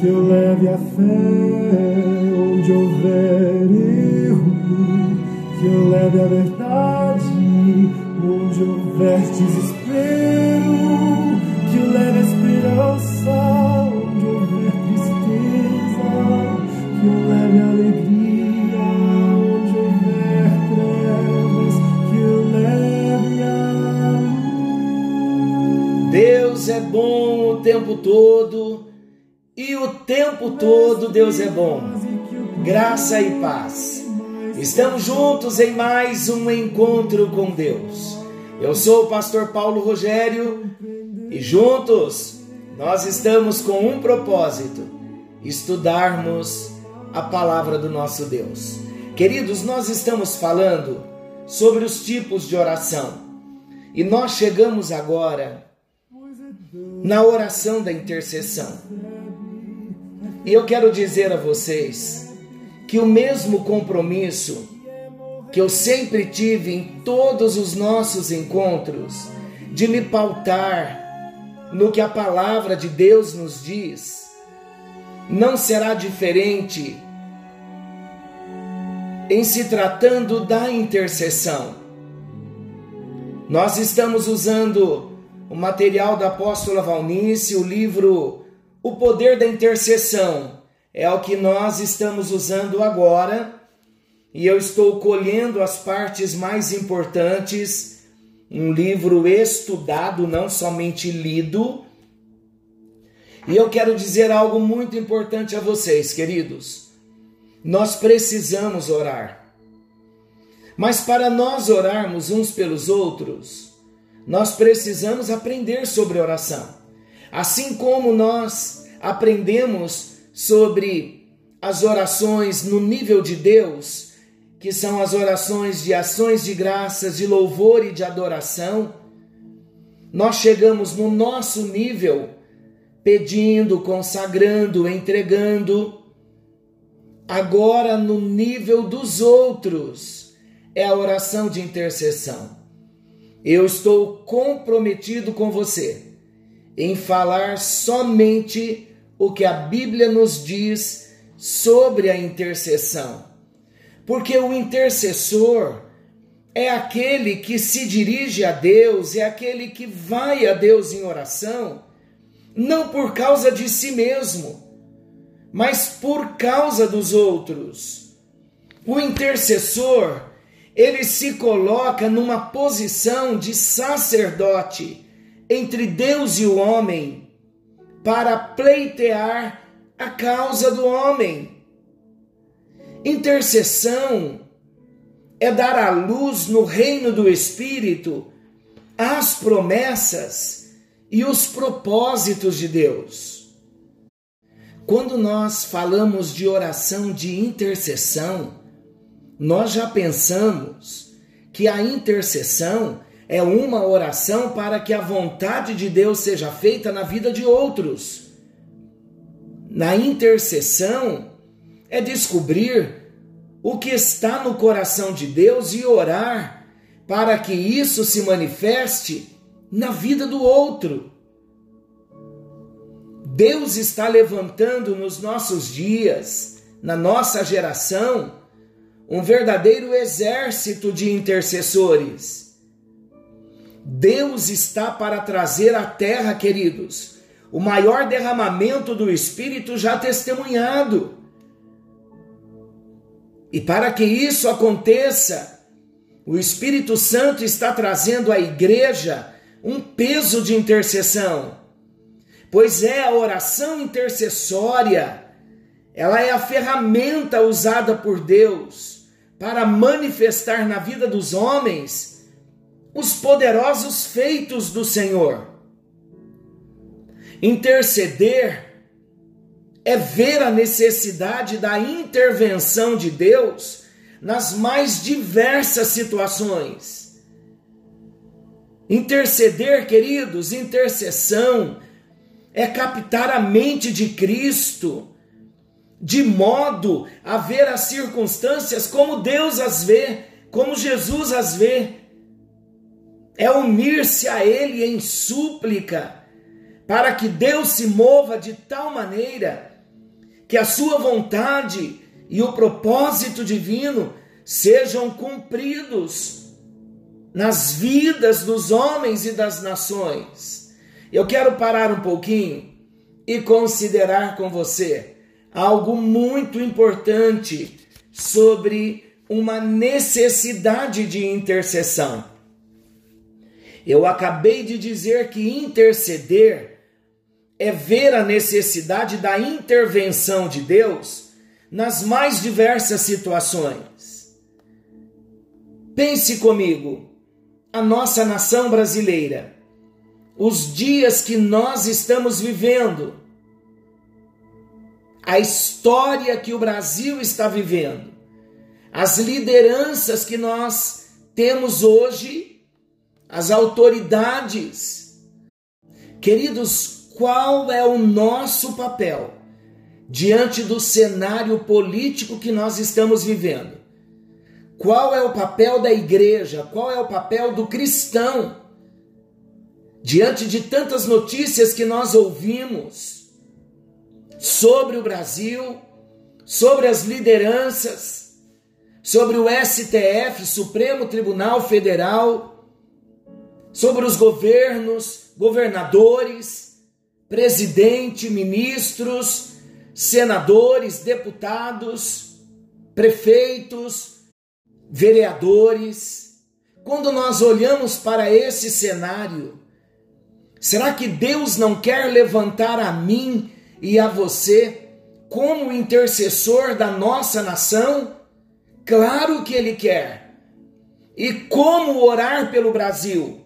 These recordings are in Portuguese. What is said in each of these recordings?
Que eu leve a fé. Onde houver erro, que eu leve a verdade onde houver desespero, que o leve a esperança, onde houver tristeza, que o leve a alegria, onde houver trevas, que o leve a Deus é bom o tempo todo tempo todo Deus é bom. Graça e paz. Estamos juntos em mais um encontro com Deus. Eu sou o pastor Paulo Rogério e juntos nós estamos com um propósito: estudarmos a palavra do nosso Deus. Queridos, nós estamos falando sobre os tipos de oração e nós chegamos agora na oração da intercessão. E eu quero dizer a vocês que o mesmo compromisso que eu sempre tive em todos os nossos encontros de me pautar no que a palavra de Deus nos diz, não será diferente em se tratando da intercessão. Nós estamos usando o material da apóstola Valnice, o livro O Poder da Intercessão é o que nós estamos usando agora e eu estou colhendo as partes mais importantes. Um livro estudado, não somente lido. E eu quero dizer algo muito importante a vocês, queridos. Nós precisamos orar. Mas para nós orarmos uns pelos outros, nós precisamos aprender sobre oração. Assim como nós aprendemos sobre as orações no nível de Deus, que são as orações de ações de graças, de louvor e de adoração, nós chegamos no nosso nível pedindo, consagrando, entregando. Agora, no nível dos outros, é a oração de intercessão. Eu estou comprometido com você em falar somente o que a Bíblia nos diz sobre a intercessão. Porque o intercessor é aquele que se dirige a Deus, é aquele que vai a Deus em oração, não por causa de si mesmo, mas por causa dos outros. O intercessor, ele se coloca numa posição de sacerdote entre Deus e o homem para pleitear a causa do homem. Intercessão é dar à luz no reino do Espírito as promessas e os propósitos de Deus. Quando nós falamos de oração de intercessão, nós já pensamos que a intercessão é uma oração para que a vontade de Deus seja feita na vida de outros. Na intercessão é descobrir o que está no coração de Deus e orar para que isso se manifeste na vida do outro. Deus está levantando nos nossos dias, na nossa geração, um verdadeiro exército de intercessores Deus está para trazer à terra, queridos, o maior derramamento do Espírito já testemunhado. E para que isso aconteça, o Espírito Santo está trazendo à igreja um peso de intercessão, pois é a oração intercessória, ela é a ferramenta usada por Deus para manifestar na vida dos homens os poderosos feitos do Senhor. Interceder é ver a necessidade da intervenção de Deus nas mais diversas situações. Interceder, queridos, intercessão é captar a mente de Cristo, de modo a ver as circunstâncias como Deus as vê, como Jesus as vê. É unir-se a Ele em súplica, para que Deus se mova de tal maneira que a Sua vontade e o propósito divino sejam cumpridos nas vidas dos homens e das nações. Eu quero parar um pouquinho e considerar com você algo muito importante sobre uma necessidade de intercessão. Eu acabei de dizer que interceder é ver a necessidade da intervenção de Deus nas mais diversas situações. Pense comigo, a nossa nação brasileira, os dias que nós estamos vivendo, a história que o Brasil está vivendo, as lideranças que nós temos hoje, as autoridades. Queridos, qual é o nosso papel diante do cenário político que nós estamos vivendo? Qual é o papel da igreja? Qual é o papel do cristão? Diante de tantas notícias que nós ouvimos, sobre o Brasil, sobre as lideranças, sobre o STF, Supremo Tribunal Federal, sobre os governos, governadores, presidente, ministros, senadores, deputados, prefeitos, vereadores. Quando nós olhamos para esse cenário, será que Deus não quer levantar a mim e a você como intercessor da nossa nação? Claro que Ele quer. E como orar pelo Brasil?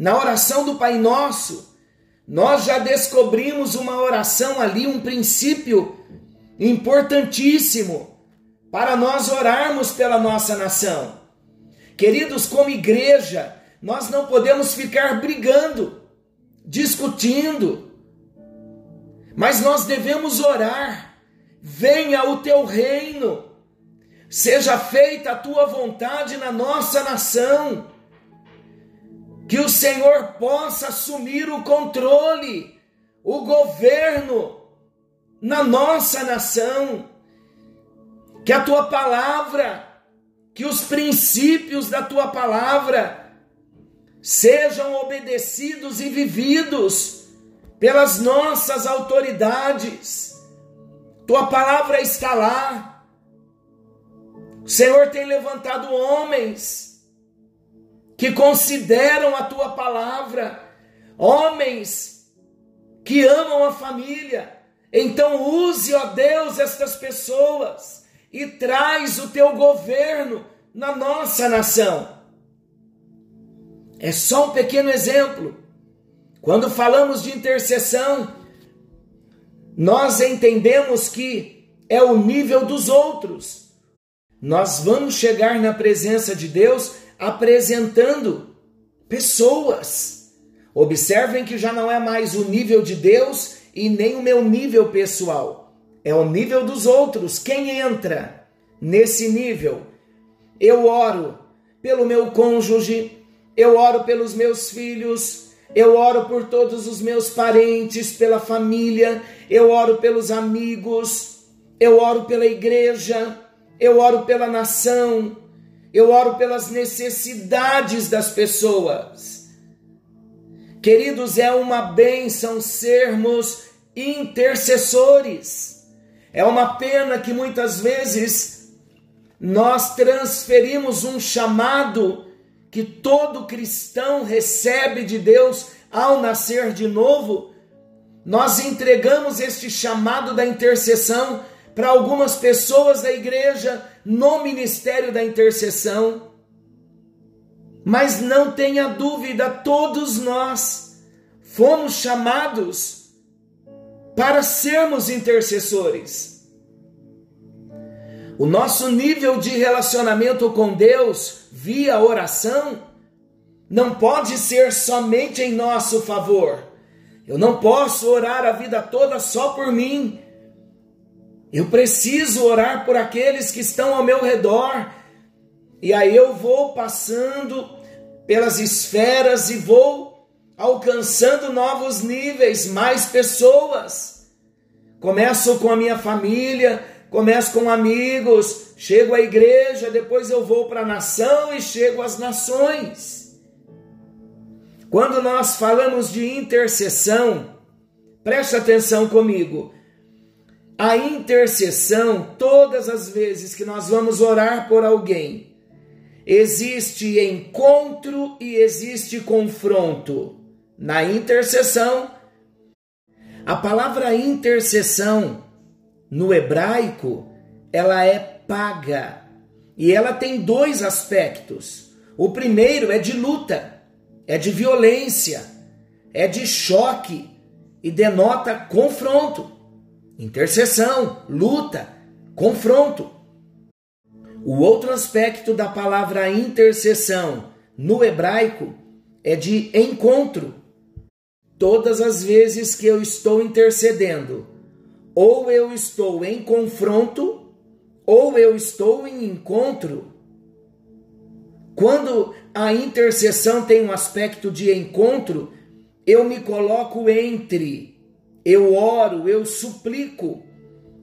Na oração do Pai Nosso, nós já descobrimos uma oração ali, um princípio importantíssimo para nós orarmos pela nossa nação. Queridos, como igreja, nós não podemos ficar brigando, discutindo, mas nós devemos orar: venha o teu reino, seja feita a tua vontade na nossa nação, que o Senhor possa assumir o controle, o governo na nossa nação, que a tua palavra, que os princípios da tua palavra sejam obedecidos e vividos pelas nossas autoridades. Tua palavra está lá. O Senhor tem levantado homens que consideram a tua palavra, homens que amam a família. Então use, ó Deus, estas pessoas e traz o teu governo na nossa nação. É só um pequeno exemplo quando falamos de intercessão, nós entendemos que é o nível dos outros. Nós vamos chegar na presença de Deus apresentando pessoas. Observem que já não é mais o nível de Deus e nem o meu nível pessoal. É o nível dos outros. Quem entra nesse nível? Eu oro pelo meu cônjuge, eu oro pelos meus filhos, eu oro por todos os meus parentes, pela família, eu oro pelos amigos, eu oro pela igreja, eu oro pela nação, eu oro pelas necessidades das pessoas. Queridos, é uma bênção sermos intercessores. É uma pena que muitas vezes nós transferimos um chamado que todo cristão recebe de Deus ao nascer de novo, nós entregamos este chamado da intercessão para algumas pessoas da igreja no ministério da intercessão. Mas não tenha dúvida, todos nós fomos chamados para sermos intercessores. O nosso nível de relacionamento com Deus via oração não pode ser somente em nosso favor. Eu não posso orar a vida toda só por mim. Eu preciso orar por aqueles que estão ao meu redor. E aí eu vou passando pelas esferas e vou alcançando novos níveis, mais pessoas. Começo com a minha família, começo com amigos, chego à igreja, depois eu vou para a nação e chego às nações. Quando nós falamos de intercessão, preste atenção comigo. A intercessão, todas as vezes que nós vamos orar por alguém, existe encontro e existe confronto. Na intercessão, a palavra intercessão no hebraico, ela é paga. E ela tem dois aspectos. O primeiro é de luta, é de violência, é de choque e denota confronto. Intercessão, luta, confronto. O outro aspecto da palavra intercessão no hebraico é de encontro. Todas as vezes que eu estou intercedendo, ou eu estou em confronto, ou eu estou em encontro. Quando a intercessão tem um aspecto de encontro, eu me coloco entre, eu oro, eu suplico.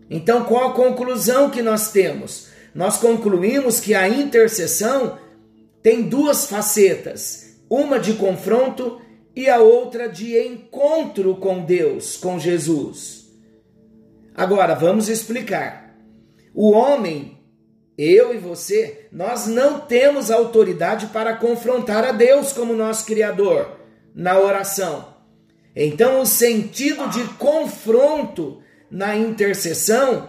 Então, qual a conclusão que nós temos? Nós concluímos que a intercessão tem duas facetas, uma de confronto e a outra de encontro com Deus, com Jesus. Agora, vamos explicar. O homem, eu e você, nós não temos autoridade para confrontar a Deus como nosso Criador na oração. Então, o sentido de confronto na intercessão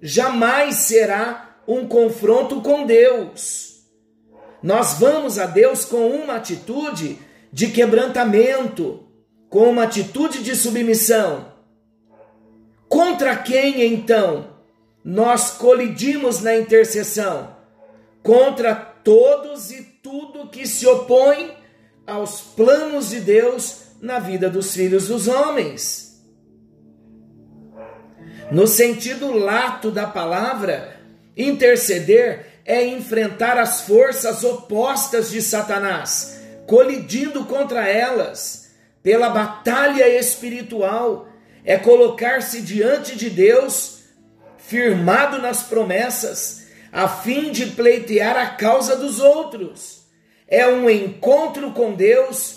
jamais será um confronto com Deus. Nós vamos a Deus com uma atitude de quebrantamento, com uma atitude de submissão. Contra quem então nós colidimos na intercessão? Contra todos e tudo que se opõe aos planos de Deus na vida dos filhos dos homens. No sentido lato da palavra, interceder é enfrentar as forças opostas de Satanás, colidindo contra elas pela batalha espiritual é colocar-se diante de Deus, firmado nas promessas, a fim de pleitear a causa dos outros. É um encontro com Deus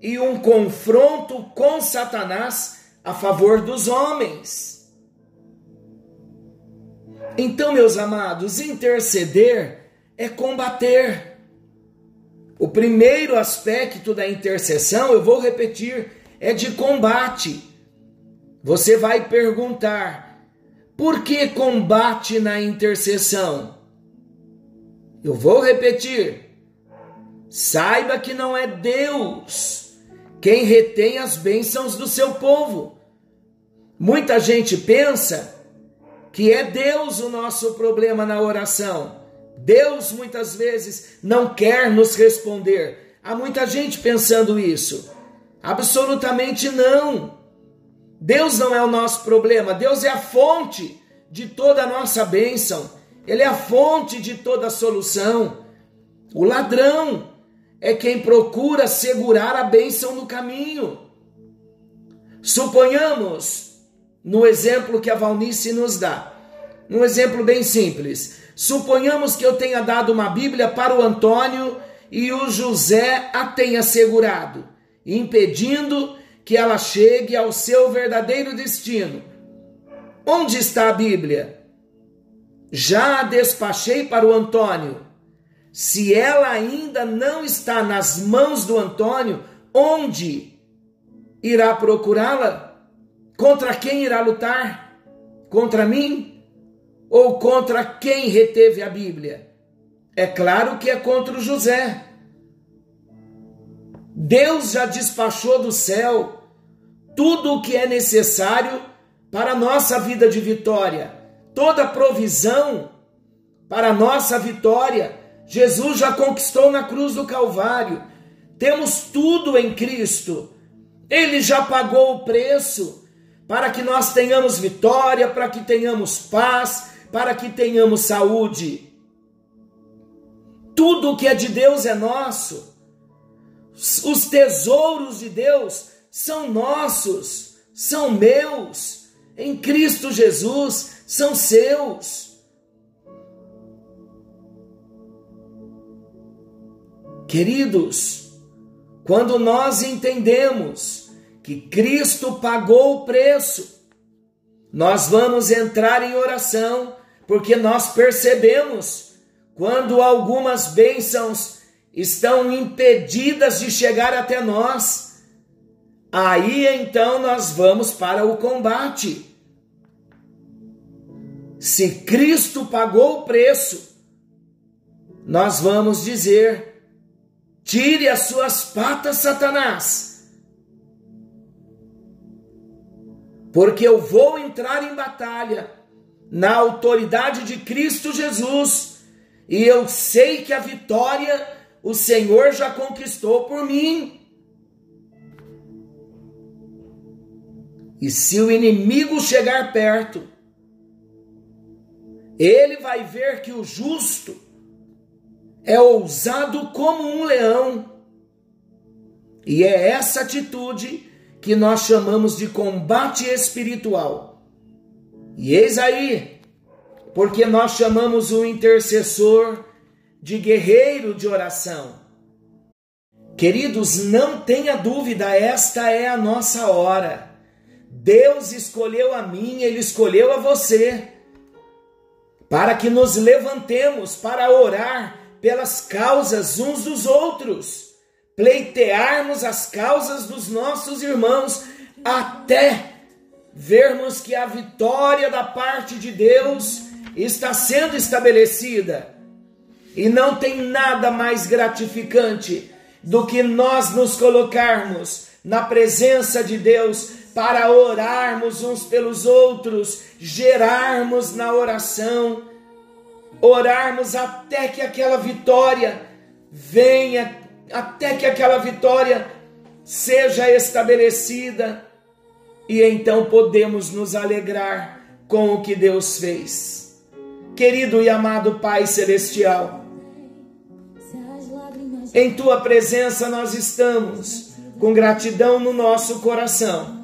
e um confronto com Satanás a favor dos homens. Então, meus amados, interceder é combater. O primeiro aspecto da intercessão, eu vou repetir, é de combate. Você vai perguntar: por que combate na intercessão? Eu vou repetir. Saiba que não é Deus quem retém as bênçãos do seu povo. Muita gente pensa que é Deus o nosso problema na oração. Deus muitas vezes não quer nos responder. Há muita gente pensando isso. Absolutamente não. Deus não é o nosso problema, Deus é a fonte de toda a nossa bênção, Ele é a fonte de toda a solução. O ladrão é quem procura segurar a bênção no caminho. Suponhamos, no exemplo que a Valnice nos dá, um exemplo bem simples. Suponhamos que eu tenha dado uma Bíblia para o Antônio e o José a tenha segurado, impedindo que ela chegue ao seu verdadeiro destino. Onde está a Bíblia? Já a despachei para o Antônio. Se ela ainda não está nas mãos do Antônio, onde irá procurá-la? Contra quem irá lutar? Contra mim? Ou contra quem reteve a Bíblia? É claro que é contra o José. Deus já despachou do céu tudo o que é necessário para a nossa vida de vitória, toda provisão para a nossa vitória, Jesus já conquistou na cruz do Calvário. Temos tudo em Cristo. Ele já pagou o preço para que nós tenhamos vitória, para que tenhamos paz, para que tenhamos saúde. Tudo que é de Deus é nosso. Os tesouros de Deus são nossos, são meus. Em Cristo Jesus são seus. Queridos, quando nós entendemos que Cristo pagou o preço, nós vamos entrar em oração, porque nós percebemos quando algumas bênçãos estão impedidas de chegar até nós. Aí então nós vamos para o combate. Se Cristo pagou o preço, nós vamos dizer: tire as suas patas, Satanás, porque eu vou entrar em batalha na autoridade de Cristo Jesus, e eu sei que a vitória o Senhor já conquistou por mim. E se o inimigo chegar perto, ele vai ver que o justo é ousado como um leão. E é essa atitude que nós chamamos de combate espiritual. E eis aí, porque nós chamamos o intercessor de guerreiro de oração. Queridos, não tenha dúvida, esta é a nossa hora. Deus escolheu a mim, Ele escolheu a você para que nos levantemos para orar pelas causas uns dos outros, pleitearmos as causas dos nossos irmãos, até vermos que a vitória da parte de Deus está sendo estabelecida. E não tem nada mais gratificante do que nós nos colocarmos na presença de Deus para orarmos uns pelos outros, gerarmos na oração, orarmos até que aquela vitória venha, até que aquela vitória seja estabelecida, e então podemos nos alegrar com o que Deus fez. Querido e amado Pai Celestial, em tua presença nós estamos com gratidão no nosso coração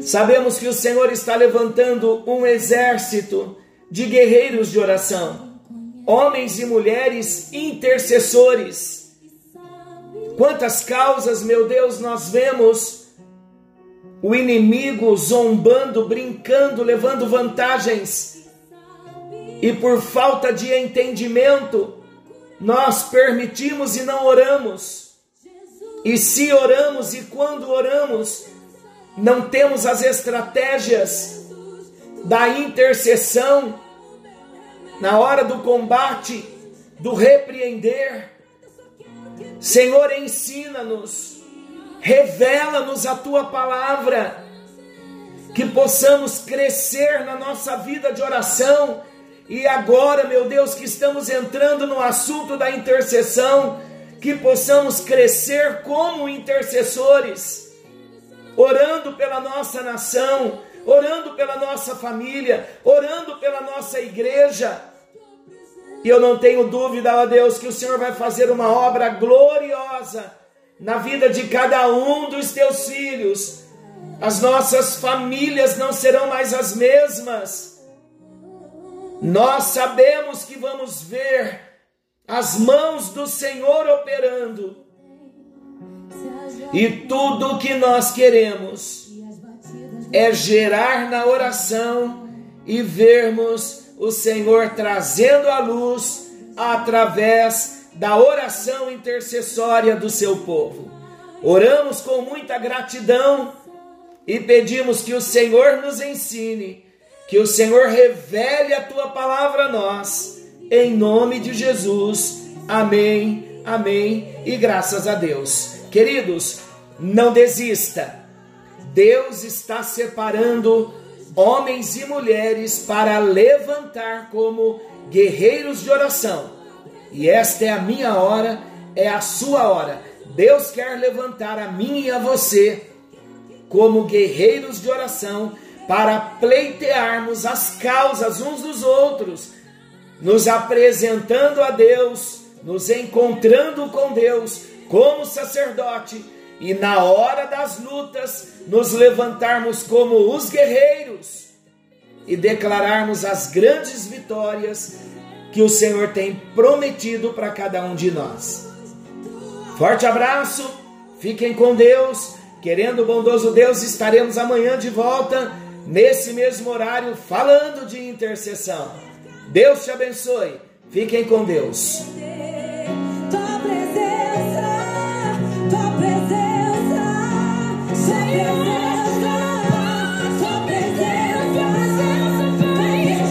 Sabemos que o Senhor está levantando um exército de guerreiros de oração, homens e mulheres intercessores. Quantas causas, meu Deus, nós vemos o inimigo zombando, brincando, levando vantagens, e por falta de entendimento, nós permitimos e não oramos. E se oramos e quando oramos, não temos as estratégias da intercessão na hora do combate, do repreender. Senhor, ensina-nos, revela-nos a tua palavra, que possamos crescer na nossa vida de oração. E agora, meu Deus, que estamos entrando no assunto da intercessão, que possamos crescer como intercessores orando pela nossa nação, orando pela nossa família, orando pela nossa igreja. E eu não tenho dúvida, ó Deus, que o Senhor vai fazer uma obra gloriosa na vida de cada um dos teus filhos. As nossas famílias não serão mais as mesmas. Nós sabemos que vamos ver as mãos do Senhor operando e tudo o que nós queremos é gerar na oração e vermos o Senhor trazendo a luz através da oração intercessória do seu povo. Oramos com muita gratidão e pedimos que o Senhor nos ensine, que o Senhor revele a tua palavra a nós, em nome de Jesus. Amém, amém e graças a Deus. Queridos, não desista. Deus está separando homens e mulheres para levantar como guerreiros de oração. E esta é a minha hora, é a sua hora. Deus quer levantar a mim e a você como guerreiros de oração para pleitearmos as causas uns dos outros, nos apresentando a Deus, nos encontrando com Deus como sacerdote e na hora das lutas nos levantarmos como os guerreiros e declararmos as grandes vitórias que o Senhor tem prometido para cada um de nós. Forte abraço, fiquem com Deus. Querendo o bondoso Deus, estaremos amanhã de volta, nesse mesmo horário, falando de intercessão. Deus te abençoe. Fiquem com Deus. Take it.